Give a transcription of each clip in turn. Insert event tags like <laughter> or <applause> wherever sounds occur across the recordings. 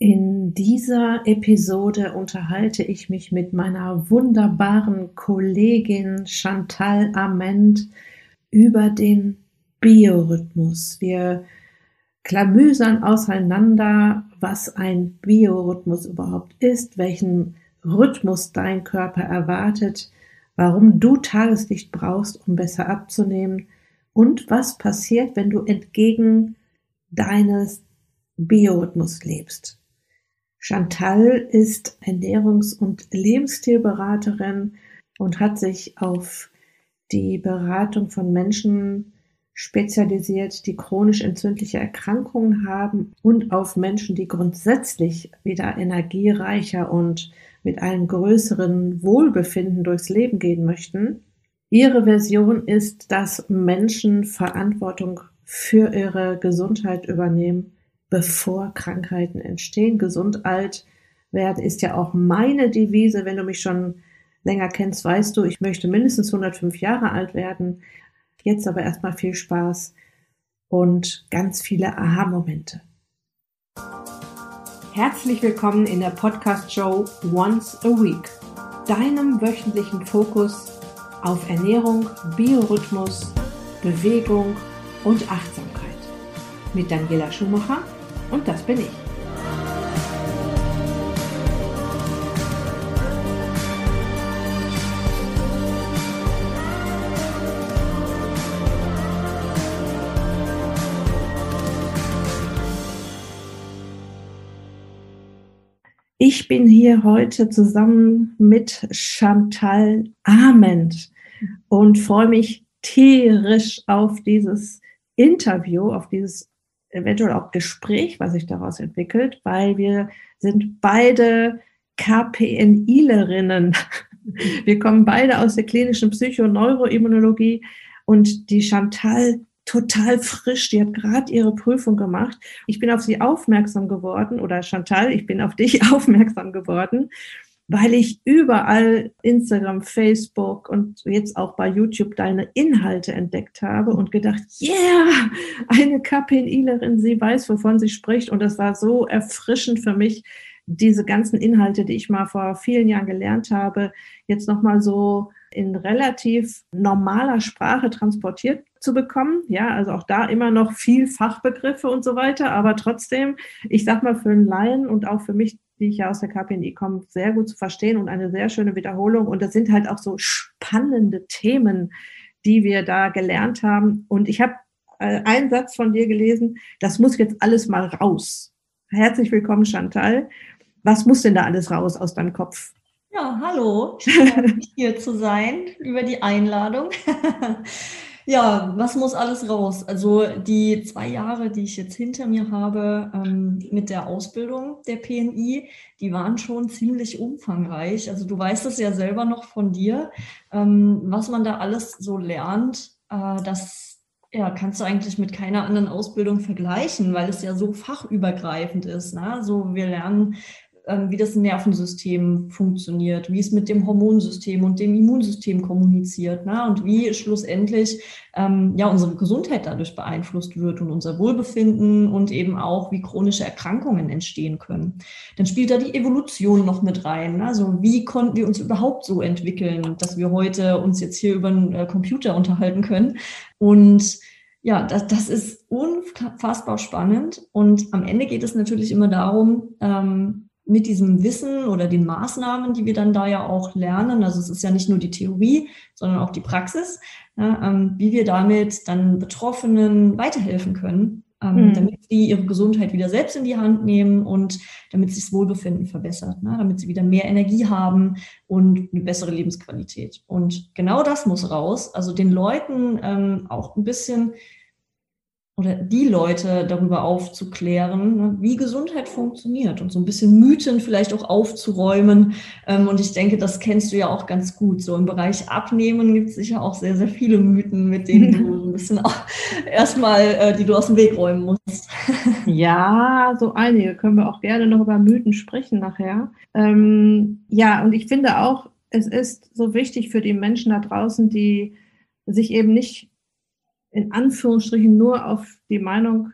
In dieser Episode unterhalte ich mich mit meiner wunderbaren Kollegin Chantal Ament über den Biorhythmus. Wir klamüsern auseinander, was ein Biorhythmus überhaupt ist, welchen Rhythmus dein Körper erwartet, warum du Tageslicht brauchst, um besser abzunehmen und was passiert, wenn du entgegen deines Biorhythmus lebst. Chantal ist Ernährungs- und Lebensstilberaterin und hat sich auf die Beratung von Menschen spezialisiert, die chronisch entzündliche Erkrankungen haben und auf Menschen, die grundsätzlich wieder energiereicher und mit einem größeren Wohlbefinden durchs Leben gehen möchten. Ihre Version ist, dass Menschen Verantwortung für ihre Gesundheit übernehmen bevor Krankheiten entstehen. Gesund alt werden ist ja auch meine Devise. Wenn du mich schon länger kennst, weißt du, ich möchte mindestens 105 Jahre alt werden. Jetzt aber erstmal viel Spaß und ganz viele Aha-Momente. Herzlich willkommen in der Podcast-Show Once a Week, deinem wöchentlichen Fokus auf Ernährung, Biorhythmus, Bewegung und Achtsamkeit. Mit Daniela Schumacher und das bin ich. Ich bin hier heute zusammen mit Chantal Ament und freue mich tierisch auf dieses Interview, auf dieses eventuell auch Gespräch, was sich daraus entwickelt, weil wir sind beide KPNIlerinnen. <laughs> Wir kommen beide aus der klinischen Psychoneuroimmunologie und die Chantal total frisch, die hat gerade ihre Prüfung gemacht. Ich bin auf sie aufmerksam geworden oder Chantal, ich bin auf dich <laughs> aufmerksam geworden weil ich überall Instagram, Facebook und jetzt auch bei YouTube deine Inhalte entdeckt habe und gedacht, yeah, eine KPNIlerin, sie weiß, wovon sie spricht. Und das war so erfrischend für mich, diese ganzen Inhalte, die ich mal vor vielen Jahren gelernt habe, jetzt nochmal so in relativ normaler Sprache transportiert zu bekommen. Ja, also auch da immer noch viel Fachbegriffe und so weiter, aber trotzdem, ich sag mal für einen Laien und auch für mich, die ich ja aus der KPNI komme, sehr gut zu verstehen und eine sehr schöne Wiederholung. Und das sind halt auch so spannende Themen, die wir da gelernt haben. Und ich habe äh, einen Satz von dir gelesen, das muss jetzt alles mal raus. Herzlich willkommen, Chantal. Was muss denn da alles raus aus deinem Kopf? Ja, hallo. <laughs> Schön, hier zu sein über die Einladung. Ja, was muss alles raus? Also die zwei Jahre, die ich jetzt hinter mir habe ähm, mit der Ausbildung der PNI, die waren schon ziemlich umfangreich. Also du weißt es ja selber noch von dir, ähm, was man da alles so lernt. Äh, das ja, kannst du eigentlich mit keiner anderen Ausbildung vergleichen, weil es ja so fachübergreifend ist. Ne? Also wir lernen wie das Nervensystem funktioniert, wie es mit dem Hormonsystem und dem Immunsystem kommuniziert ne? und wie schlussendlich ähm, ja unsere Gesundheit dadurch beeinflusst wird und unser Wohlbefinden und eben auch wie chronische Erkrankungen entstehen können. Dann spielt da die Evolution noch mit rein. Ne? Also wie konnten wir uns überhaupt so entwickeln, dass wir heute uns jetzt hier über einen äh, Computer unterhalten können und ja, das, das ist unfassbar spannend. Und am Ende geht es natürlich immer darum, ähm, mit diesem Wissen oder den Maßnahmen, die wir dann da ja auch lernen, also es ist ja nicht nur die Theorie, sondern auch die Praxis, ähm, wie wir damit dann Betroffenen weiterhelfen können, ähm, mhm. damit sie ihre Gesundheit wieder selbst in die Hand nehmen und damit sich das Wohlbefinden verbessert, ne, damit sie wieder mehr Energie haben und eine bessere Lebensqualität. Und genau das muss raus, also den Leuten ähm, auch ein bisschen oder die Leute darüber aufzuklären, ne, wie Gesundheit funktioniert und so ein bisschen Mythen vielleicht auch aufzuräumen. Ähm, und ich denke, das kennst du ja auch ganz gut. So im Bereich Abnehmen gibt es sicher auch sehr, sehr viele Mythen, mit denen du <laughs> ein bisschen erstmal, äh, die du aus dem Weg räumen musst. <laughs> Ja, so einige können wir auch gerne noch über Mythen sprechen nachher. Ähm, ja, und ich finde auch, es ist so wichtig für die Menschen da draußen, die sich eben nicht in Anführungsstrichen nur auf die Meinung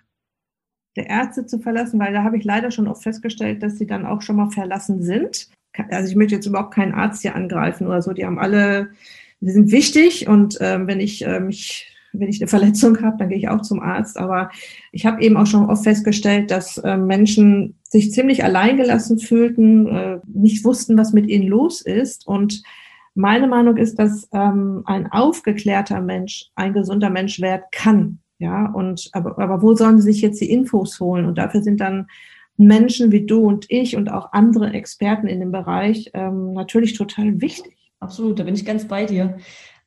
der Ärzte zu verlassen, weil da habe ich leider schon oft festgestellt, dass sie dann auch schon mal verlassen sind. Also ich möchte jetzt überhaupt keinen Arzt hier angreifen oder so. Die haben alle, die sind wichtig und äh, wenn ich äh, mich wenn ich eine Verletzung habe, dann gehe ich auch zum Arzt. Aber ich habe eben auch schon oft festgestellt, dass äh, Menschen sich ziemlich alleingelassen fühlten, äh, nicht wussten, was mit ihnen los ist. Und meine Meinung ist, dass ähm, ein aufgeklärter Mensch ein gesunder Mensch werden kann. Ja, und aber, aber wo sollen sie sich jetzt die Infos holen? Und dafür sind dann Menschen wie du und ich und auch andere Experten in dem Bereich ähm, natürlich total wichtig. Absolut, da bin ich ganz bei dir.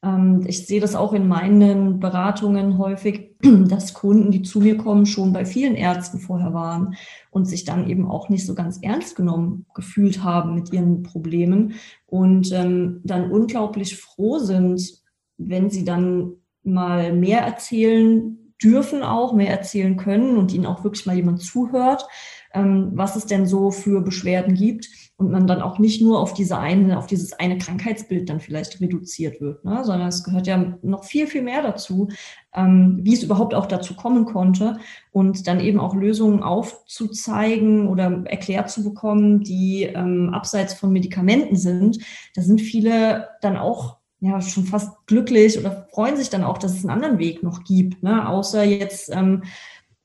Ähm, ich sehe das auch in meinen Beratungen häufig, <clears throat> dass Kunden, die zu mir kommen, schon bei vielen Ärzten vorher waren und sich dann eben auch nicht so ganz ernst genommen gefühlt haben mit ihren Problemen und ähm, dann unglaublich froh sind, wenn sie dann mal mehr erzählen dürfen auch, mehr erzählen können und ihnen auch wirklich mal jemand zuhört, ähm, was es denn so für Beschwerden gibt und man dann auch nicht nur auf diese eine, auf dieses eine Krankheitsbild dann vielleicht reduziert wird, ne? sondern es gehört ja noch viel, viel mehr dazu, ähm, wie es überhaupt auch dazu kommen konnte und dann eben auch Lösungen aufzuzeigen oder erklärt zu bekommen, die ähm, abseits von Medikamenten sind. Da sind viele dann auch ja schon fast glücklich oder freuen sich dann auch, dass es einen anderen Weg noch gibt, ne? außer jetzt ähm,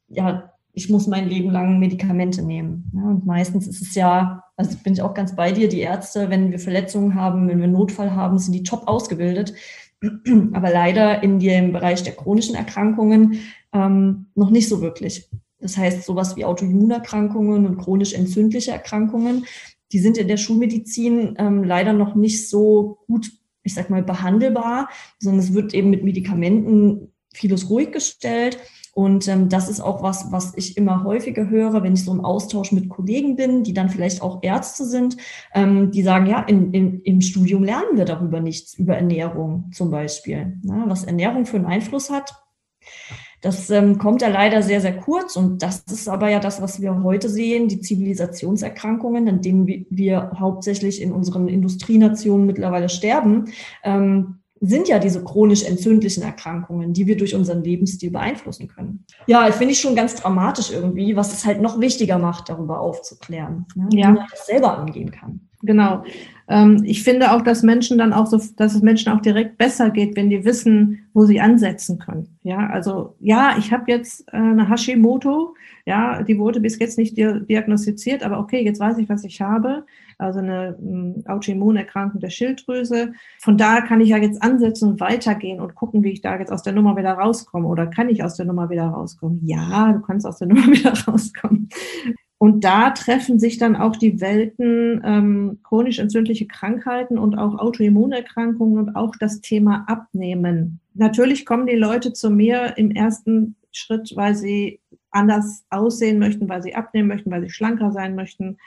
ja ich muss mein Leben lang Medikamente nehmen. Ja, und meistens ist es ja, also bin ich auch ganz bei dir, die Ärzte, wenn wir Verletzungen haben, wenn wir Notfall haben, sind die top ausgebildet. <clears throat> Aber leider in dem Bereich der chronischen Erkrankungen ähm, noch nicht so wirklich. Das heißt, sowas wie Autoimmunerkrankungen und chronisch entzündliche Erkrankungen, die sind in der Schulmedizin ähm, leider noch nicht so gut, ich sag mal, behandelbar, sondern es wird eben mit Medikamenten vieles ruhig gestellt. Und ähm, das ist auch was, was ich immer häufiger höre, wenn ich so im Austausch mit Kollegen bin, die dann vielleicht auch Ärzte sind, ähm, die sagen, ja, in, in, im Studium lernen wir darüber nichts, über Ernährung zum Beispiel. Ja, was Ernährung für einen Einfluss hat, das ähm, kommt ja leider sehr, sehr kurz. Und das ist aber ja das, was wir heute sehen, die Zivilisationserkrankungen, an denen wir hauptsächlich in unseren Industrienationen mittlerweile sterben. Ähm, sind ja diese chronisch entzündlichen Erkrankungen, die wir durch unseren Lebensstil beeinflussen können. Ja, finde ich schon ganz dramatisch irgendwie, was es halt noch wichtiger macht, darüber aufzuklären, ne? ja. wie man das selber angehen kann. Genau. Ähm, ich finde auch, dass Menschen dann auch so, dass es Menschen auch direkt besser geht, wenn die wissen, wo sie ansetzen können. Ja, also ja, ich habe jetzt äh, eine Hashimoto, ja, die wurde bis jetzt nicht diagnostiziert, aber okay, jetzt weiß ich, was ich habe also eine ähm, Autoimmunerkrankung der Schilddrüse. Von da kann ich ja jetzt ansetzen und weitergehen und gucken, wie ich da jetzt aus der Nummer wieder rauskomme. Oder kann ich aus der Nummer wieder rauskommen? Ja, du kannst aus der <laughs> Nummer wieder rauskommen. Und da treffen sich dann auch die Welten ähm, chronisch entzündliche Krankheiten und auch Autoimmunerkrankungen und auch das Thema Abnehmen. Natürlich kommen die Leute zu mir im ersten Schritt, weil sie anders aussehen möchten, weil sie abnehmen möchten, weil sie schlanker sein möchten,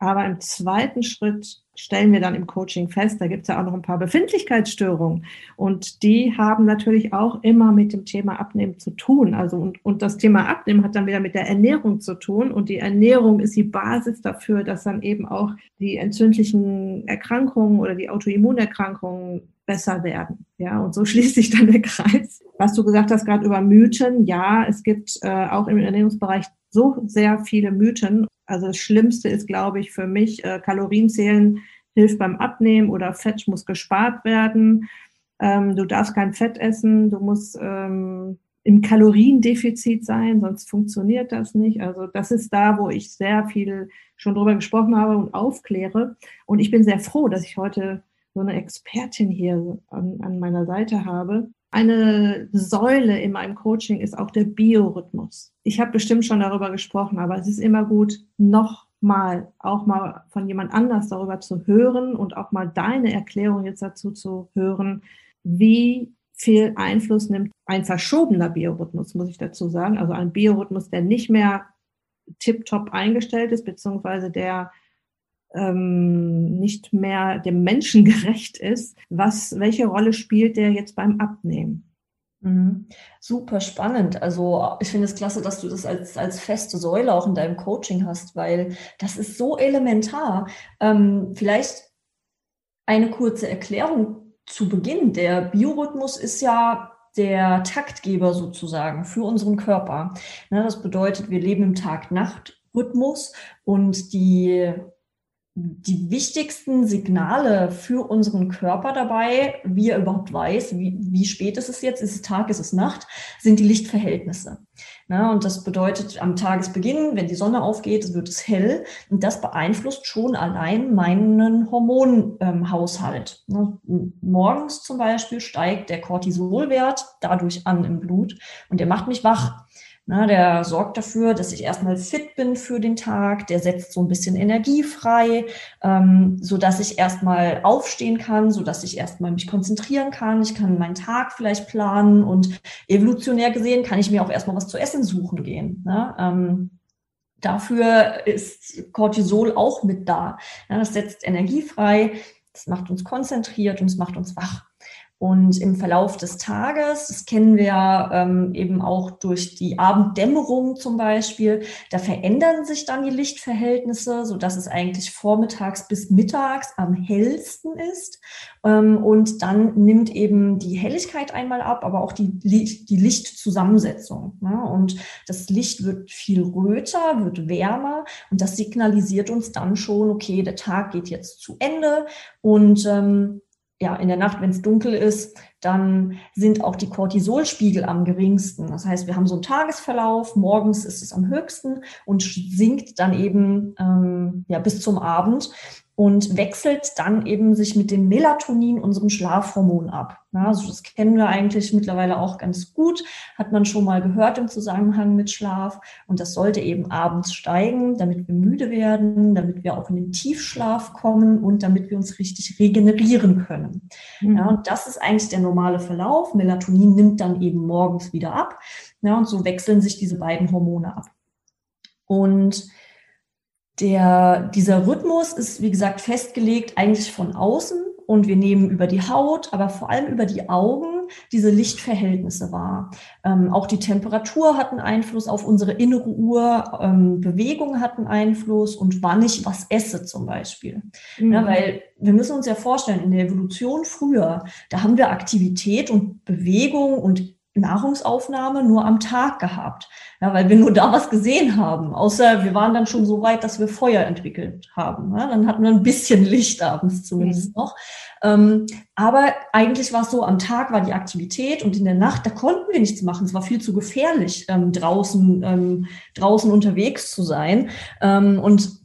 aber im zweiten Schritt stellen wir dann im Coaching fest, da gibt es ja auch noch ein paar Befindlichkeitsstörungen. Und die haben natürlich auch immer mit dem Thema Abnehmen zu tun. Also und, und das Thema Abnehmen hat dann wieder mit der Ernährung zu tun. Und die Ernährung ist die Basis dafür, dass dann eben auch die entzündlichen Erkrankungen oder die Autoimmunerkrankungen besser werden. Ja, und so <laughs> schließt sich dann der Kreis. Was du gesagt hast gerade über Mythen, ja, es gibt äh, auch im Ernährungsbereich so sehr viele Mythen. Also das Schlimmste ist, glaube ich, für mich, äh, Kalorienzählen hilft beim Abnehmen oder Fett muss gespart werden. Ähm, du darfst kein Fett essen, du musst ähm, im Kaloriendefizit sein, sonst funktioniert das nicht. Also das ist da, wo ich sehr viel schon drüber gesprochen habe und aufkläre. Und ich bin sehr froh, dass ich heute so eine Expertin hier an, an meiner Seite habe, eine Säule in meinem Coaching ist auch der Biorhythmus. Ich habe bestimmt schon darüber gesprochen, aber es ist immer gut, nochmal auch mal von jemand anders darüber zu hören und auch mal deine Erklärung jetzt dazu zu hören, wie viel Einfluss nimmt ein verschobener Biorhythmus, muss ich dazu sagen. Also ein Biorhythmus, der nicht mehr tiptop eingestellt ist, beziehungsweise der ähm, nicht mehr dem Menschen <laughs> gerecht ist. Was, welche Rolle spielt der jetzt beim Abnehmen? Mhm. Super spannend. Also ich finde es klasse, dass du das als, als feste Säule auch in deinem Coaching hast, weil das ist so elementar. Ähm, vielleicht eine kurze Erklärung zu Beginn. Der Biorhythmus ist ja der Taktgeber sozusagen für unseren Körper. das bedeutet, wir leben im Tag-Nacht-Rhythmus und die die wichtigsten Signale für unseren Körper dabei, wie er überhaupt weiß, wie, wie spät ist es jetzt, ist es Tag, ist es Nacht, sind die Lichtverhältnisse. Na, und das bedeutet, am Tagesbeginn, wenn die Sonne aufgeht, wird es hell und das beeinflusst schon allein meinen Hormonhaushalt. Ähm, morgens zum Beispiel steigt der Cortisolwert dadurch an im Blut und der macht mich wach. Na, der sorgt dafür, dass ich erstmal fit bin für den Tag, der setzt so ein bisschen Energie frei, ähm, so dass ich erstmal aufstehen kann, so dass ich erstmal mich konzentrieren kann. Ich kann meinen Tag vielleicht planen und evolutionär gesehen kann ich mir auch erstmal was zu essen suchen gehen. Ne? Ähm, dafür ist Cortisol auch mit da. Ja, das setzt Energie frei, das macht uns konzentriert und es macht uns wach. Und im Verlauf des Tages, das kennen wir ähm, eben auch durch die Abenddämmerung zum Beispiel, da verändern sich dann die Lichtverhältnisse, so dass es eigentlich vormittags bis mittags am hellsten ist. Ähm, und dann nimmt eben die Helligkeit einmal ab, aber auch die, die Lichtzusammensetzung. Ne? Und das Licht wird viel röter, wird wärmer und das signalisiert uns dann schon, okay, der Tag geht jetzt zu Ende und ähm, ja, in der Nacht, wenn es dunkel ist, dann sind auch die Cortisolspiegel am geringsten. Das heißt, wir haben so einen Tagesverlauf, morgens ist es am höchsten und sinkt dann eben ähm, ja, bis zum Abend und wechselt dann eben sich mit dem Melatonin, unserem Schlafhormon, ab. Ja, also das kennen wir eigentlich mittlerweile auch ganz gut, hat man schon mal gehört im Zusammenhang mit Schlaf. Und das sollte eben abends steigen, damit wir müde werden, damit wir auch in den Tiefschlaf kommen und damit wir uns richtig regenerieren können. Mhm. Ja, und das ist eigentlich der normale Verlauf. Melatonin nimmt dann eben morgens wieder ab. Ja, und so wechseln sich diese beiden Hormone ab. Und der, dieser Rhythmus ist, wie gesagt, festgelegt eigentlich von außen und wir nehmen über die Haut, aber vor allem über die Augen diese Lichtverhältnisse wahr. Ähm, auch die Temperatur hat einen Einfluss auf unsere innere Uhr, ähm, Bewegung hat einen Einfluss und wann ich was esse zum Beispiel. Mhm. Ja, weil wir müssen uns ja vorstellen, in der Evolution früher, da haben wir Aktivität und Bewegung und Nahrungsaufnahme nur am Tag gehabt. Ja, weil wir nur da was gesehen haben. Außer wir waren dann schon so weit, dass wir Feuer entwickelt haben. Ja, dann hatten wir ein bisschen Licht abends zumindest mhm. noch. Ähm, aber eigentlich war es so, am Tag war die Aktivität und in der Nacht, da konnten wir nichts machen. Es war viel zu gefährlich, ähm, draußen, ähm, draußen unterwegs zu sein. Ähm, und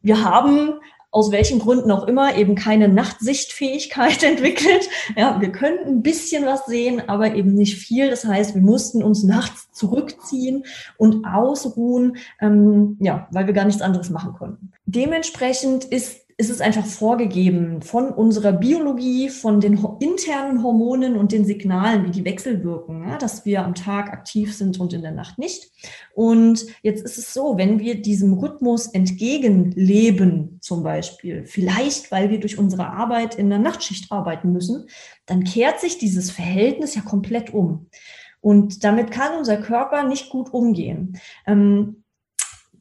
wir haben aus welchen Gründen auch immer eben keine Nachtsichtfähigkeit <laughs> entwickelt. Ja, wir könnten ein bisschen was sehen, aber eben nicht viel. Das heißt, wir mussten uns nachts zurückziehen und ausruhen, ähm, ja, weil wir gar nichts anderes machen konnten. Dementsprechend ist ist es einfach vorgegeben von unserer Biologie, von den internen Hormonen und den Signalen, wie die wechselwirken, ja, dass wir am Tag aktiv sind und in der Nacht nicht. Und jetzt ist es so, wenn wir diesem Rhythmus entgegenleben, zum Beispiel, vielleicht weil wir durch unsere Arbeit in der Nachtschicht arbeiten müssen, dann kehrt sich dieses Verhältnis ja komplett um. Und damit kann unser Körper nicht gut umgehen. Ähm,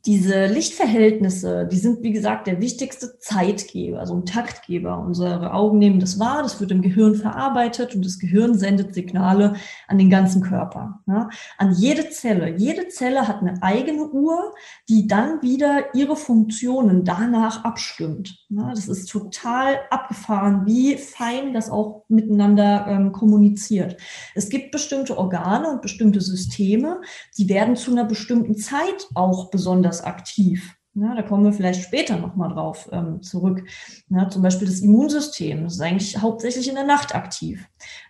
diese Lichtverhältnisse, die sind, wie gesagt, der wichtigste Zeitgeber, also ein Taktgeber. Unsere Augen nehmen das wahr, das wird im Gehirn verarbeitet und das Gehirn sendet Signale an den ganzen Körper. Ja, an jede Zelle. Jede Zelle hat eine eigene Uhr, die dann wieder ihre Funktionen danach abstimmt. Ja, das ist total abgefahren, wie fein das auch miteinander ähm, kommuniziert. Es gibt bestimmte Organe und bestimmte Systeme, die werden zu einer bestimmten Zeit auch besonders besonders aktiv. Ja, da kommen wir vielleicht später nochmal drauf ähm, zurück. Ja, zum Beispiel das Immunsystem, ist eigentlich hauptsächlich in der Nacht aktiv,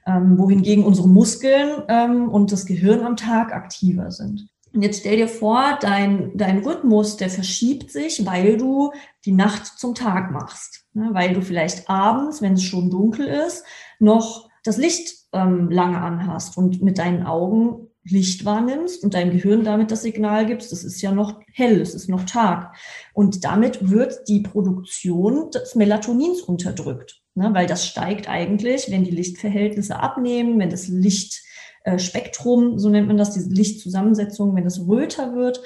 ähm, wohingegen unsere Muskeln ähm, und das Gehirn am Tag aktiver sind. Und jetzt stell dir vor, dein, dein Rhythmus, der verschiebt sich, weil du die Nacht zum Tag machst. Ja, weil du vielleicht abends, wenn es schon dunkel ist, noch das Licht ähm, lange anhast und mit deinen Augen Licht wahrnimmst und deinem Gehirn damit das Signal gibst, es ist ja noch hell, es ist noch Tag. Und damit wird die Produktion des Melatonins unterdrückt, ne? weil das steigt eigentlich, wenn die Lichtverhältnisse abnehmen, wenn das Lichtspektrum, so nennt man das, diese Lichtzusammensetzung, wenn das röter wird.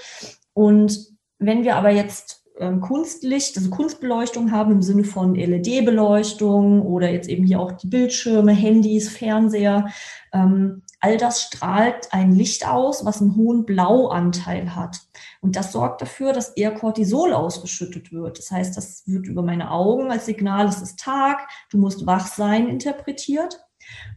Und wenn wir aber jetzt ähm, Kunstlicht, also Kunstbeleuchtung haben im Sinne von LED-Beleuchtung oder jetzt eben hier auch die Bildschirme, Handys, Fernseher. Ähm, all das strahlt ein Licht aus, was einen hohen Blauanteil hat. Und das sorgt dafür, dass eher Cortisol ausgeschüttet wird. Das heißt, das wird über meine Augen als Signal, es ist Tag, du musst wach sein, interpretiert.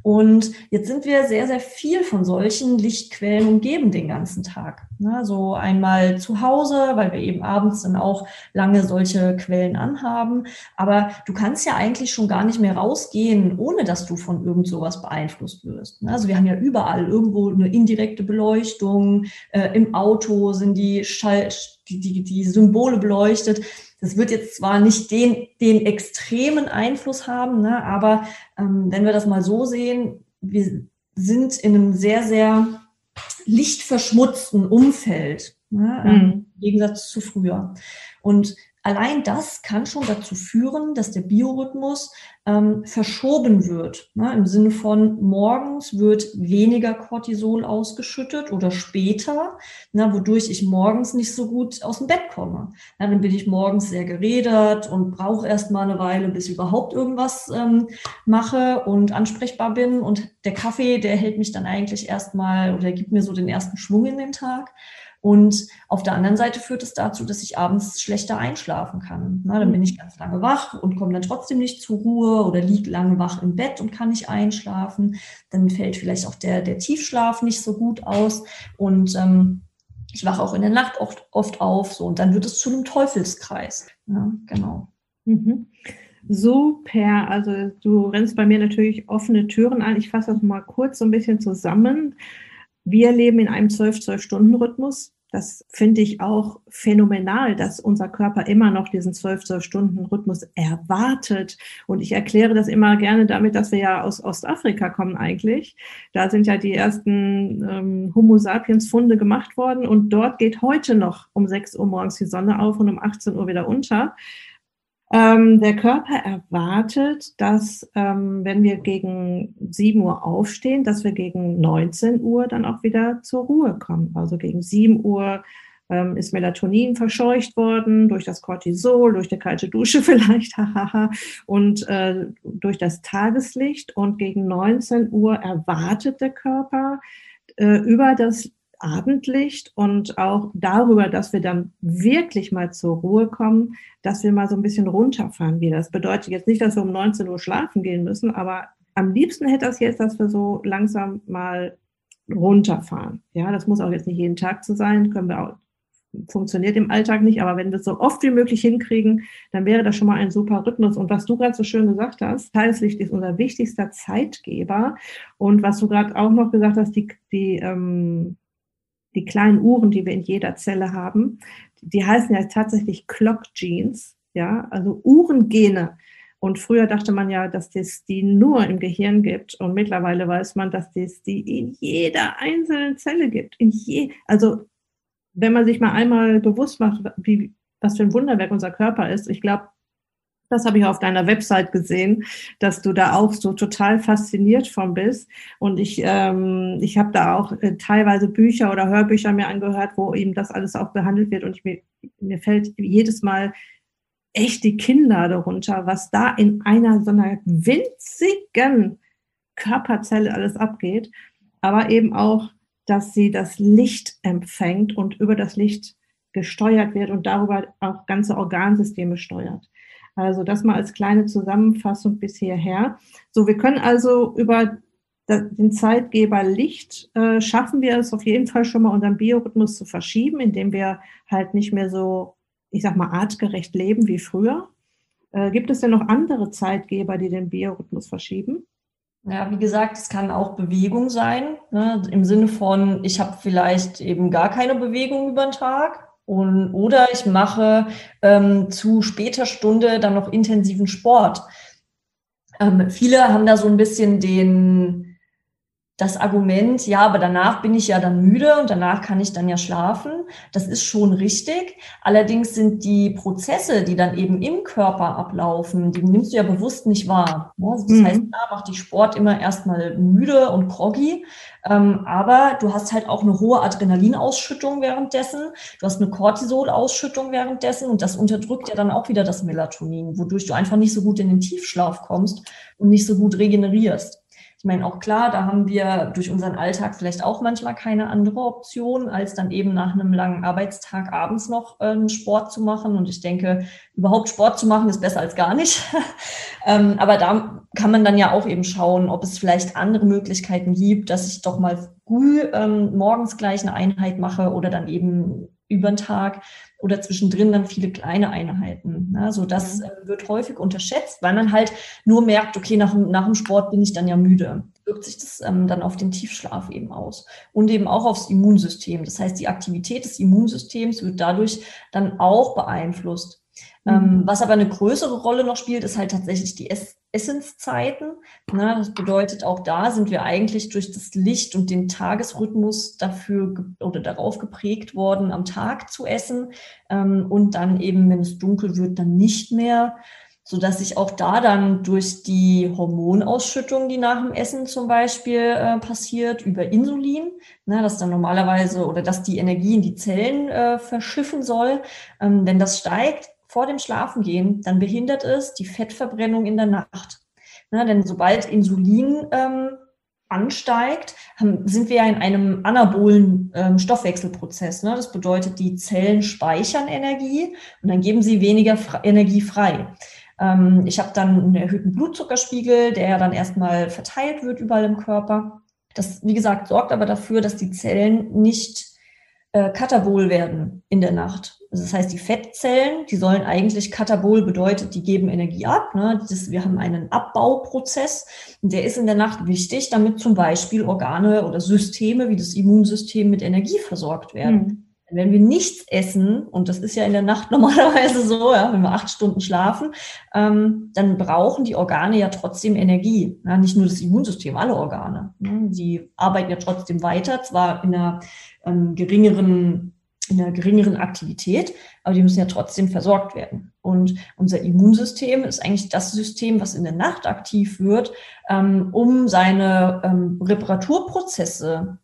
Und jetzt sind wir sehr, sehr viel von solchen Lichtquellen umgeben den ganzen Tag. Ne, so einmal zu Hause, weil wir eben abends dann auch lange solche Quellen anhaben. Aber du kannst ja eigentlich schon gar nicht mehr rausgehen, ohne dass du von irgend sowas beeinflusst wirst. Ne, also wir haben ja überall irgendwo eine indirekte Beleuchtung. Äh, Im Auto sind die, Schall, die, die, die Symbole beleuchtet. Das wird jetzt zwar nicht den, den extremen Einfluss haben, ne, aber ähm, wenn wir das mal so sehen, wir sind in einem sehr, sehr lichtverschmutzten Umfeld, ne, mhm. im Gegensatz zu früher. Und allein das kann schon dazu führen, dass der Biorhythmus ähm, verschoben wird. Ne? Im Sinne von morgens wird weniger Cortisol ausgeschüttet oder später, ne? wodurch ich morgens nicht so gut aus dem Bett komme. Ja, dann bin ich morgens sehr geredet und brauche erst mal eine Weile, bis ich überhaupt irgendwas ähm, mache und ansprechbar bin. Und der Kaffee, der hält mich dann eigentlich erstmal oder gibt mir so den ersten Schwung in den Tag. Und auf der anderen Seite führt es dazu, dass ich abends schlechter einschlafen kann. Na, dann bin ich ganz lange wach und komme dann trotzdem nicht zur Ruhe oder liege lange wach im Bett und kann nicht einschlafen. Dann fällt vielleicht auch der, der Tiefschlaf nicht so gut aus. Und ähm, ich wache auch in der Nacht oft, oft auf. So, und dann wird es zu einem Teufelskreis. Ja, genau. Mhm. Super, also du rennst bei mir natürlich offene Türen an. Ich fasse das mal kurz so ein bisschen zusammen. Wir leben in einem 12-12-Stunden-Rhythmus. Das finde ich auch phänomenal, dass unser Körper immer noch diesen 12-12-Stunden-Rhythmus erwartet. Und ich erkläre das immer gerne damit, dass wir ja aus Ostafrika kommen eigentlich. Da sind ja die ersten ähm, Homo sapiens-Funde gemacht worden und dort geht heute noch um 6 Uhr morgens die Sonne auf und um 18 Uhr wieder unter. Ähm, der Körper erwartet, dass ähm, wenn wir gegen 7 Uhr aufstehen, dass wir gegen 19 Uhr dann auch wieder zur Ruhe kommen. Also gegen 7 Uhr ähm, ist Melatonin verscheucht worden durch das Cortisol, durch eine kalte Dusche <laughs> vielleicht, hahaha, und äh, durch das Tageslicht. Und gegen 19 Uhr erwartet der Körper äh, über das Abendlicht und auch darüber, dass wir dann wirklich mal zur Ruhe kommen, dass wir mal so ein bisschen runterfahren wieder. Das bedeutet jetzt nicht, dass wir um 19 Uhr schlafen gehen müssen, aber am liebsten hätte das jetzt, dass wir so langsam mal runterfahren. Ja, das muss auch jetzt nicht jeden Tag zu sein, können wir auch, funktioniert im Alltag nicht, aber wenn wir es so oft wie möglich hinkriegen, dann wäre das schon mal ein super Rhythmus. Und was du gerade so schön gesagt hast, Tageslicht ist unser wichtigster Zeitgeber. Und was du gerade auch noch gesagt hast, die, die ähm, die kleinen Uhren, die wir in jeder Zelle haben, die heißen ja tatsächlich Clock Genes, ja, also Uhrengene. Und früher dachte man ja, dass es die nur im Gehirn gibt. Und mittlerweile weiß man, dass es die in jeder einzelnen Zelle gibt. In je, also, wenn man sich mal einmal bewusst macht, wie, was für ein Wunderwerk unser Körper ist, ich glaube, das habe ich auf deiner Website gesehen, dass du da auch so total fasziniert von bist. Und ich, ähm, ich habe da auch äh, teilweise Bücher oder Hörbücher mir angehört, wo eben das alles auch behandelt wird. Und ich, mir, mir fällt jedes Mal echt die Kinder darunter, was da in einer so einer winzigen Körperzelle alles abgeht. Aber eben auch, dass sie das Licht empfängt und über das Licht gesteuert wird und darüber auch ganze Organsysteme steuert. Also das mal als kleine Zusammenfassung bis hierher. So, wir können also über den Zeitgeber Licht äh, schaffen wir es auf jeden Fall schon mal unseren Biorhythmus zu verschieben, indem wir halt nicht mehr so, ich sag mal, artgerecht leben wie früher. Äh, gibt es denn noch andere Zeitgeber, die den Biorhythmus verschieben? Ja, wie gesagt, es kann auch Bewegung sein, ne, im Sinne von, ich habe vielleicht eben gar keine Bewegung über den Tag und, oder ich mache ähm, zu später Stunde dann noch intensiven Sport. Ähm, viele haben da so ein bisschen den, das Argument, ja, aber danach bin ich ja dann müde und danach kann ich dann ja schlafen, das ist schon richtig. Allerdings sind die Prozesse, die dann eben im Körper ablaufen, die nimmst du ja bewusst nicht wahr. Also das mhm. heißt, da macht dich Sport immer erstmal müde und groggy, ähm, aber du hast halt auch eine hohe Adrenalinausschüttung währenddessen, du hast eine Cortisolausschüttung währenddessen und das unterdrückt ja dann auch wieder das Melatonin, wodurch du einfach nicht so gut in den Tiefschlaf kommst und nicht so gut regenerierst. Ich meine, auch klar, da haben wir durch unseren Alltag vielleicht auch manchmal keine andere Option, als dann eben nach einem langen Arbeitstag abends noch äh, Sport zu machen. Und ich denke, überhaupt Sport zu machen ist besser als gar nicht. <laughs> ähm, aber da kann man dann ja auch eben schauen, ob es vielleicht andere Möglichkeiten gibt, dass ich doch mal früh ähm, morgens gleich eine Einheit mache oder dann eben über den Tag oder zwischendrin dann viele kleine Einheiten. Ne? So das äh, wird häufig unterschätzt, weil man halt nur merkt, okay, nach, nach dem Sport bin ich dann ja müde. Wirkt sich das ähm, dann auf den Tiefschlaf eben aus und eben auch aufs Immunsystem. Das heißt, die Aktivität des Immunsystems wird dadurch dann auch beeinflusst. Ähm, mhm. was aber eine größere Rolle noch spielt, ist halt tatsächlich die Ess Essenszeiten. Ne? Das bedeutet, auch da sind wir eigentlich durch das Licht und den Tagesrhythmus dafür oder darauf geprägt worden, am Tag zu essen ähm, und dann eben, wenn es dunkel wird, dann nicht mehr so dass sich auch da dann durch die Hormonausschüttung, die nach dem Essen zum Beispiel äh, passiert, über Insulin, ne, dass dann normalerweise oder dass die Energie in die Zellen äh, verschiffen soll, ähm, wenn das steigt, vor dem Schlafengehen, dann behindert es die Fettverbrennung in der Nacht. Na, denn sobald Insulin ähm, ansteigt, sind wir ja in einem anabolen ähm, Stoffwechselprozess. Ne? Das bedeutet, die Zellen speichern Energie und dann geben sie weniger Fre Energie frei. Ähm, ich habe dann einen erhöhten Blutzuckerspiegel, der ja dann erstmal verteilt wird überall im Körper. Das, wie gesagt, sorgt aber dafür, dass die Zellen nicht äh, katabol werden in der Nacht. Also das heißt, die Fettzellen, die sollen eigentlich katabol bedeutet, die geben Energie ab. Ne? Das, wir haben einen Abbauprozess, der ist in der Nacht wichtig, damit zum Beispiel Organe oder Systeme wie das Immunsystem mit Energie versorgt werden. Mhm. Wenn wir nichts essen, und das ist ja in der Nacht <laughs> normalerweise so, ja, wenn wir acht Stunden schlafen, ähm, dann brauchen die Organe ja trotzdem Energie. Ja, nicht nur das Immunsystem, alle Organe. Ne? Die arbeiten ja trotzdem weiter, zwar in einer ähm, geringeren in einer geringeren Aktivität, aber die müssen ja trotzdem versorgt werden. Und unser Immunsystem ist eigentlich das System, was in der Nacht aktiv wird, ähm, um seine ähm, Reparaturprozesse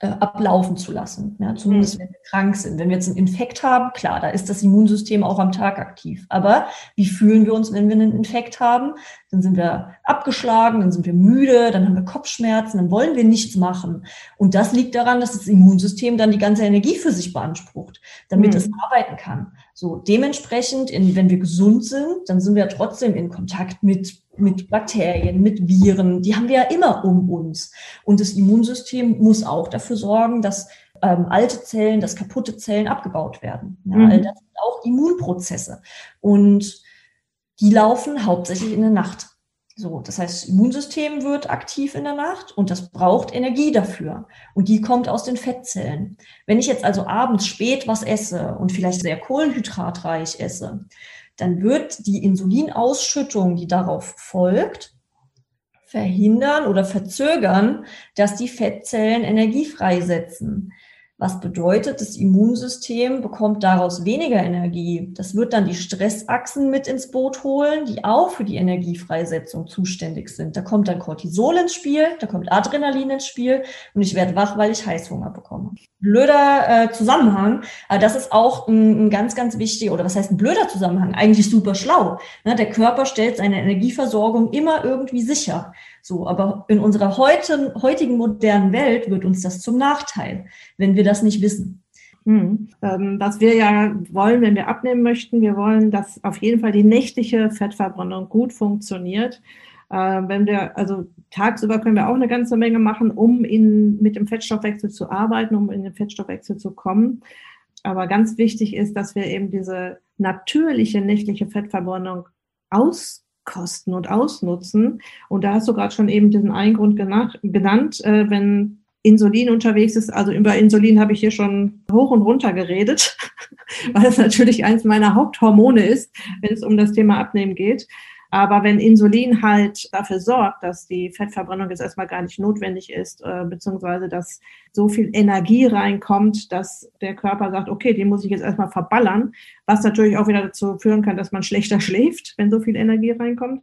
äh, ablaufen zu lassen. Ja, zumindest mhm. wenn wir krank sind. Wenn wir jetzt einen Infekt haben, klar, da ist das Immunsystem auch am Tag aktiv. Aber wie fühlen wir uns, wenn wir einen Infekt haben? Dann sind wir abgeschlagen, dann sind wir müde, dann haben wir Kopfschmerzen, dann wollen wir nichts machen. Und das liegt daran, dass das Immunsystem dann die ganze Energie für sich beansprucht, damit mhm. es arbeiten kann. So dementsprechend, in, wenn wir gesund sind, dann sind wir trotzdem in Kontakt mit mit Bakterien, mit Viren, die haben wir ja immer um uns. Und das Immunsystem muss auch dafür sorgen, dass ähm, alte Zellen, dass kaputte Zellen abgebaut werden. Ja, mhm. Das sind auch Immunprozesse. Und die laufen hauptsächlich in der Nacht. So, das heißt, das Immunsystem wird aktiv in der Nacht und das braucht Energie dafür. Und die kommt aus den Fettzellen. Wenn ich jetzt also abends spät was esse und vielleicht sehr kohlenhydratreich esse, dann wird die Insulinausschüttung, die darauf folgt, verhindern oder verzögern, dass die Fettzellen Energie freisetzen. Was bedeutet, das Immunsystem bekommt daraus weniger Energie. Das wird dann die Stressachsen mit ins Boot holen, die auch für die Energiefreisetzung zuständig sind. Da kommt dann Cortisol ins Spiel, da kommt Adrenalin ins Spiel und ich werde wach, weil ich Heißhunger bekomme. Blöder äh, Zusammenhang, aber das ist auch ein, ein, ganz, ganz wichtiger, oder was heißt ein blöder Zusammenhang? Eigentlich super schlau. Ne? Der Körper stellt seine Energieversorgung immer irgendwie sicher. So, aber in unserer heute, heutigen modernen Welt wird uns das zum Nachteil, wenn wir das nicht wissen. Hm. Ähm, was wir ja wollen, wenn wir abnehmen möchten, wir wollen, dass auf jeden Fall die nächtliche Fettverbrennung gut funktioniert. Äh, wenn wir, also tagsüber können wir auch eine ganze Menge machen, um in, mit dem Fettstoffwechsel zu arbeiten, um in den Fettstoffwechsel zu kommen. Aber ganz wichtig ist, dass wir eben diese natürliche nächtliche Fettverbrennung aus auskosten und ausnutzen. Und da hast du gerade schon eben diesen einen Grund genannt, äh, wenn Insulin unterwegs ist. Also über Insulin habe ich hier schon hoch und runter geredet, <laughs> weil es natürlich eins meiner Haupthormone ist, wenn es um das Thema Abnehmen geht. Aber wenn Insulin halt dafür sorgt, dass die Fettverbrennung jetzt erstmal gar nicht notwendig ist, äh, beziehungsweise dass so viel Energie reinkommt, dass der Körper sagt, okay, den muss ich jetzt erstmal verballern, was natürlich auch wieder dazu führen kann, dass man schlechter <laughs> schläft, wenn so viel Energie reinkommt.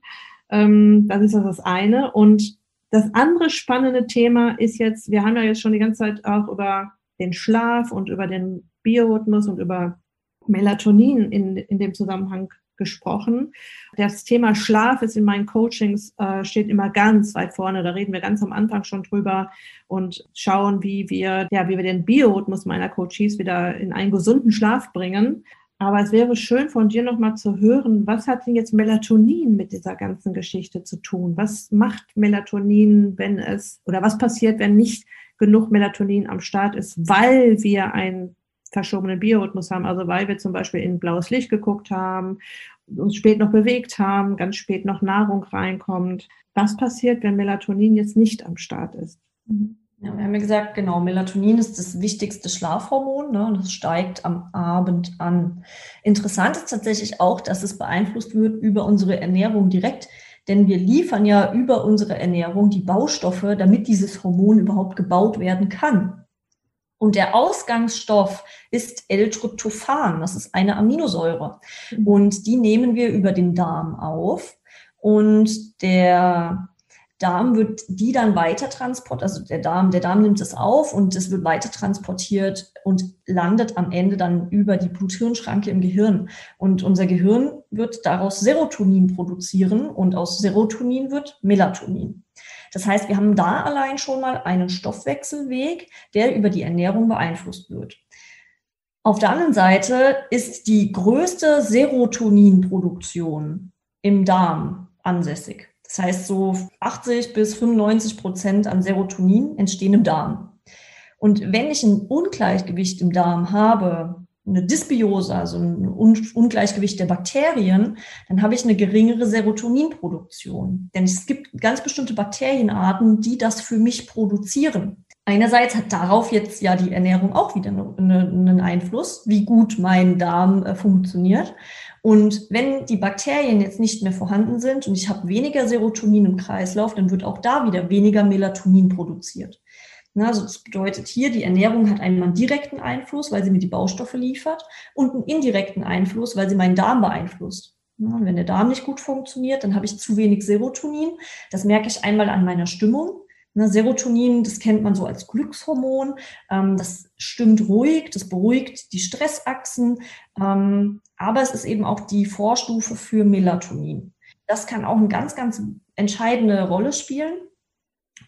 Ähm, das ist das eine. Und das andere spannende Thema ist jetzt, wir haben ja jetzt schon die ganze Zeit auch über den Schlaf und über den Biorhythmus und über Melatonin in, in dem Zusammenhang gesprochen. Das Thema Schlaf ist in meinen Coachings, äh, steht immer ganz weit vorne. Da reden wir ganz am Anfang schon drüber und schauen, wie wir, ja, wie wir den Biorhythmus meiner Coaches wieder in einen gesunden Schlaf bringen. Aber es wäre schön von dir nochmal zu hören, was hat denn jetzt Melatonin mit dieser ganzen Geschichte zu tun? Was macht Melatonin, wenn es, oder was passiert, wenn nicht genug Melatonin am Start ist, weil wir ein verschobenen Biorhythmus haben, also weil wir zum Beispiel in blaues Licht geguckt haben, uns spät noch bewegt haben, ganz spät noch Nahrung reinkommt. Was passiert, wenn Melatonin jetzt nicht am Start ist? Ja, wir haben ja gesagt, genau, Melatonin ist das wichtigste Schlafhormon ne, und es steigt am Abend an. Interessant ist tatsächlich auch, dass es beeinflusst wird über unsere Ernährung direkt, denn wir liefern ja über unsere Ernährung die Baustoffe, damit dieses Hormon überhaupt gebaut werden kann. Und der Ausgangsstoff ist L-Tryptophan. Das ist eine Aminosäure. Mhm. Und die nehmen wir über den Darm auf. Und der Darm wird die dann weiter transportiert, also der Darm, der Darm nimmt es auf und es wird weiter transportiert und landet am Ende dann über die Blut-Hirn-Schranke im Gehirn. Und unser Gehirn wird daraus Serotonin produzieren und aus Serotonin wird Melatonin. Das heißt, wir haben da allein schon mal einen Stoffwechselweg, der über die Ernährung beeinflusst wird. Auf der anderen Seite ist die größte Serotoninproduktion im Darm ansässig. Das heißt, so 80 bis 95 Prozent an Serotonin entstehen im Darm. Und wenn ich ein Ungleichgewicht im Darm habe, eine Dysbiose, also ein Ungleichgewicht der Bakterien, dann habe ich eine geringere Serotoninproduktion. Denn es gibt ganz bestimmte Bakterienarten, die das für mich produzieren. Einerseits hat darauf jetzt ja die Ernährung auch wieder einen Einfluss, wie gut mein Darm äh, funktioniert. Und wenn die Bakterien jetzt nicht mehr vorhanden sind und ich habe weniger Serotonin im Kreislauf, dann wird auch da wieder weniger Melatonin produziert. Na, also das bedeutet hier, die Ernährung hat einmal einen direkten Einfluss, weil sie mir die Baustoffe liefert und einen indirekten Einfluss, weil sie meinen Darm beeinflusst. Na, wenn der Darm nicht gut funktioniert, dann habe ich zu wenig Serotonin. Das merke ich einmal an meiner Stimmung. Na, Serotonin, das kennt man so als Glückshormon. Ähm, das stimmt ruhig, das beruhigt die Stressachsen. Ähm, aber es ist eben auch die Vorstufe für Melatonin. Das kann auch eine ganz, ganz entscheidende Rolle spielen.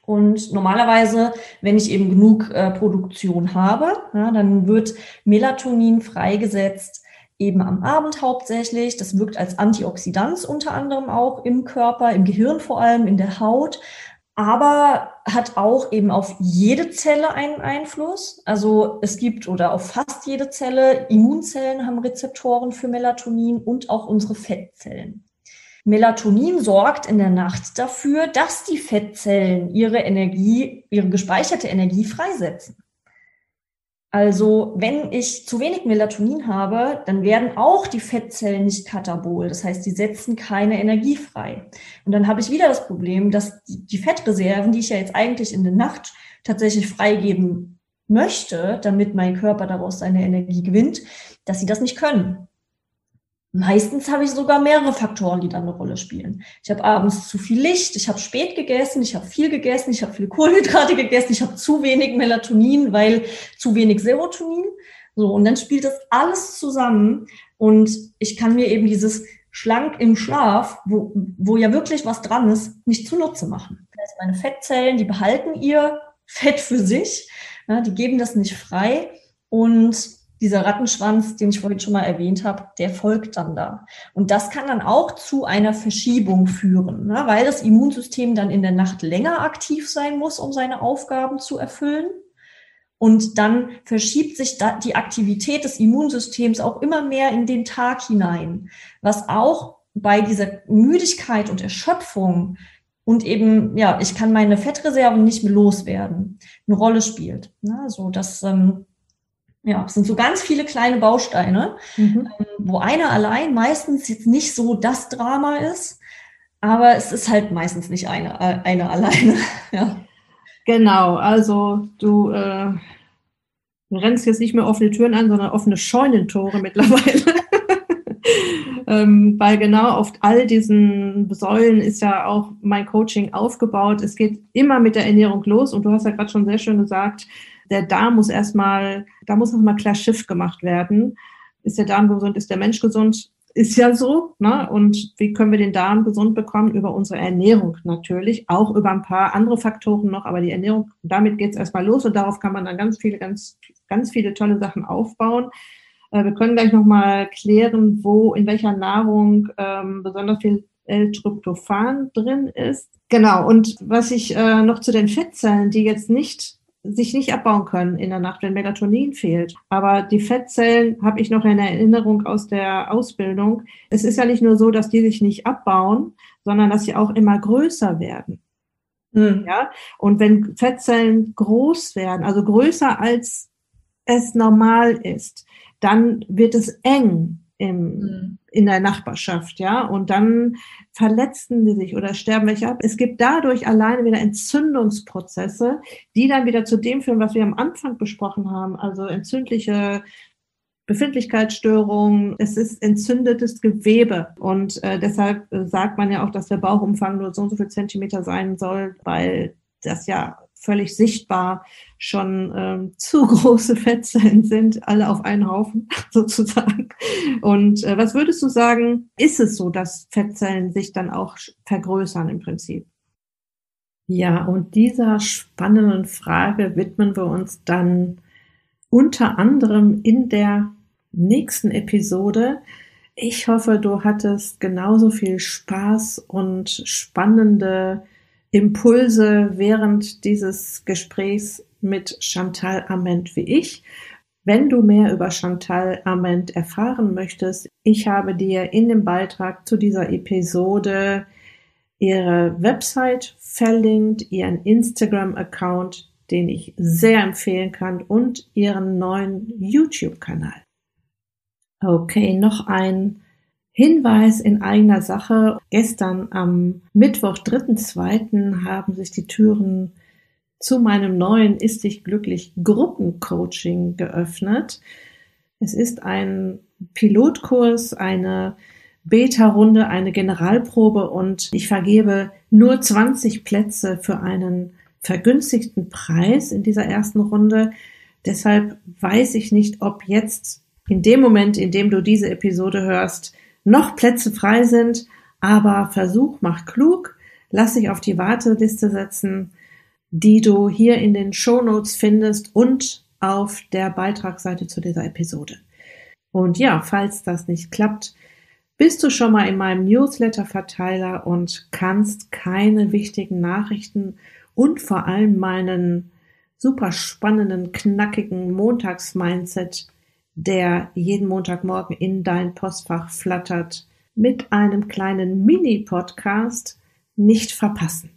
Und normalerweise, wenn ich eben genug äh, Produktion habe, ja, dann wird Melatonin freigesetzt, eben am Abend hauptsächlich. Das wirkt als Antioxidant unter anderem auch im Körper, im Gehirn vor allem, in der Haut, aber hat auch eben auf jede Zelle einen Einfluss. Also es gibt oder auf fast jede Zelle, Immunzellen haben Rezeptoren für Melatonin und auch unsere Fettzellen. Melatonin sorgt in der Nacht dafür, dass die Fettzellen ihre Energie, ihre gespeicherte Energie freisetzen. Also wenn ich zu wenig Melatonin habe, dann werden auch die Fettzellen nicht katabol. Das heißt, die setzen keine Energie frei. Und dann habe ich wieder das Problem, dass die Fettreserven, die ich ja jetzt eigentlich in der Nacht tatsächlich freigeben möchte, damit mein Körper daraus seine Energie gewinnt, dass sie das nicht können. Meistens habe ich sogar mehrere Faktoren, die dann eine Rolle spielen. Ich habe abends zu viel Licht, ich habe spät gegessen, ich habe viel gegessen, ich habe viele <laughs> Kohlenhydrate gegessen, ich habe zu wenig Melatonin, weil zu wenig Serotonin. So, und dann spielt das alles zusammen und ich kann mir eben dieses schlank im Schlaf, wo, wo ja wirklich was dran ist, nicht zunutze machen. Heißt, meine Fettzellen, die behalten ihr Fett für sich, ja, die geben das nicht frei und dieser Rattenschwanz, den ich vorhin schon mal erwähnt habe, der folgt dann da. Und das kann dann auch zu einer Verschiebung führen, ne? weil das Immunsystem dann in der Nacht länger aktiv sein muss, um seine Aufgaben zu erfüllen. Und dann verschiebt sich da die Aktivität des Immunsystems auch immer mehr in den Tag hinein, was auch bei dieser Müdigkeit und Erschöpfung und eben, ja, ich kann meine Fettreserven nicht mehr loswerden, eine Rolle spielt. Ne? So, dass ähm, ja, es sind so ganz viele kleine Bausteine, mhm. Ähm, wo einer allein meistens jetzt nicht so das Drama ist, Aber es ist halt meistens nicht eine, eine <laughs> alleine. ja. Genau, also du äh, rennst jetzt nicht mehr offene Türen an, sondern offene Scheunentore mittlerweile. <laughs> ähm, weil genau auf all diesen Säulen ist ja auch mein Coaching aufgebaut. Es geht immer mit der Ernährung los und du hast ja gerade schon sehr schön gesagt, der Darm muss erstmal, da muss erstmal klar Schiff gemacht werden. Ist der Darm gesund, ist der Mensch gesund? Ist ja so. Ne? Und wie können wir den Darm gesund bekommen? Über unsere Ernährung natürlich, auch über ein paar andere Faktoren noch, aber die Ernährung, damit geht es erstmal los und darauf kann man dann ganz viele, ganz, ganz viele tolle Sachen aufbauen. Äh, wir können gleich nochmal klären, wo, in welcher Nahrung ähm, besonders viel L-Tryptophan drin ist. Genau, und was ich äh, noch zu den Fettzellen, die jetzt nicht sich nicht abbauen können in der Nacht, wenn Melatonin fehlt. Aber die Fettzellen habe ich noch in Erinnerung aus der Ausbildung. Es ist ja nicht nur so, dass die sich nicht abbauen, sondern dass sie auch immer größer werden. Mhm. Ja, und wenn Fettzellen groß werden, also größer als es normal ist, dann wird es eng im, mhm. in der Nachbarschaft, ja, und dann verletzen die sich oder sterben welche ab. Es gibt dadurch alleine wieder Entzündungsprozesse, die dann wieder zu dem führen, was wir am Anfang besprochen haben, also entzündliche Befindlichkeitsstörungen, es ist entzündetes Gewebe und äh, deshalb sagt man ja auch, dass der Bauchumfang nur so und so viel Zentimeter sein soll, weil das ja völlig sichtbar schon ähm, <laughs> zu große Fettzellen sind, alle auf einen Haufen <laughs> sozusagen. Und äh, was würdest du sagen, ist es so, dass Fettzellen sich dann auch vergrößern im Prinzip? Ja, und dieser spannenden Frage widmen wir uns dann unter anderem in der nächsten Episode. Ich hoffe, du hattest genauso viel Spaß und spannende Impulse während dieses Gesprächs mit Chantal Ament wie ich. Wenn du mehr über Chantal Ament erfahren möchtest, ich habe dir in dem Beitrag zu dieser Episode ihre Website verlinkt, ihren Instagram-Account, den ich sehr empfehlen kann, und ihren neuen YouTube-Kanal. Okay, noch ein Hinweis in eigener Sache. Gestern am Mittwoch, 3.2. haben sich die Türen zu meinem neuen Ist dich glücklich Gruppencoaching geöffnet. Es ist ein Pilotkurs, eine Beta-Runde, eine Generalprobe und ich vergebe nur 20 Plätze für einen vergünstigten Preis in dieser ersten Runde. Deshalb weiß ich nicht, ob jetzt in dem Moment, in dem du diese Episode hörst, noch Plätze frei sind, aber Versuch macht klug. Lass dich auf die Warteliste setzen, die du hier in den Show Notes findest und auf der Beitragsseite zu dieser Episode. Und ja, falls das nicht klappt, bist du schon mal in meinem Newsletter-Verteiler und kannst keine wichtigen Nachrichten und vor allem meinen super spannenden, knackigen Montags-Mindset der jeden Montagmorgen in dein Postfach flattert, mit einem kleinen Mini-Podcast nicht verpassen.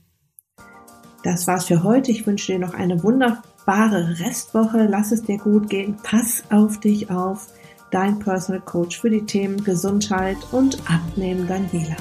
Das war's für heute. Ich wünsche dir noch eine wunderbare Restwoche. Lass es dir gut gehen. Pass auf dich auf. Dein Personal Coach für die Themen Gesundheit und Abnehmen, Daniela.